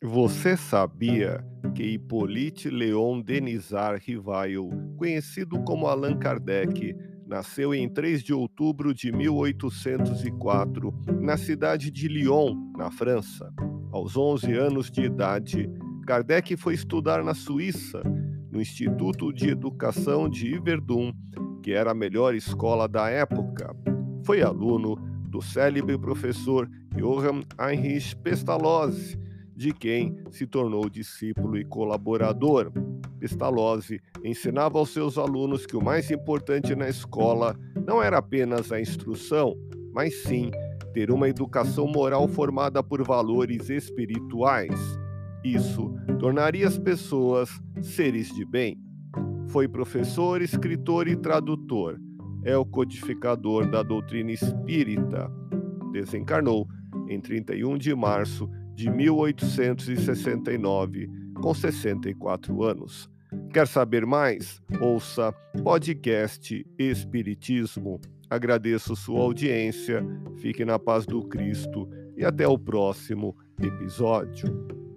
Você sabia que Hippolyte Léon Denisard Rivail, conhecido como Allan Kardec, nasceu em 3 de outubro de 1804 na cidade de Lyon, na França. Aos 11 anos de idade, Kardec foi estudar na Suíça, no Instituto de Educação de Yverdun, que era a melhor escola da época. Foi aluno do célebre professor Johann Heinrich Pestalozzi, de quem se tornou discípulo e colaborador. Pestalozzi ensinava aos seus alunos que o mais importante na escola não era apenas a instrução, mas sim ter uma educação moral formada por valores espirituais. Isso tornaria as pessoas seres de bem. Foi professor, escritor e tradutor. É o codificador da doutrina espírita. Desencarnou em 31 de março de 1869, com 64 anos. Quer saber mais? Ouça podcast Espiritismo. Agradeço sua audiência, fique na paz do Cristo e até o próximo episódio.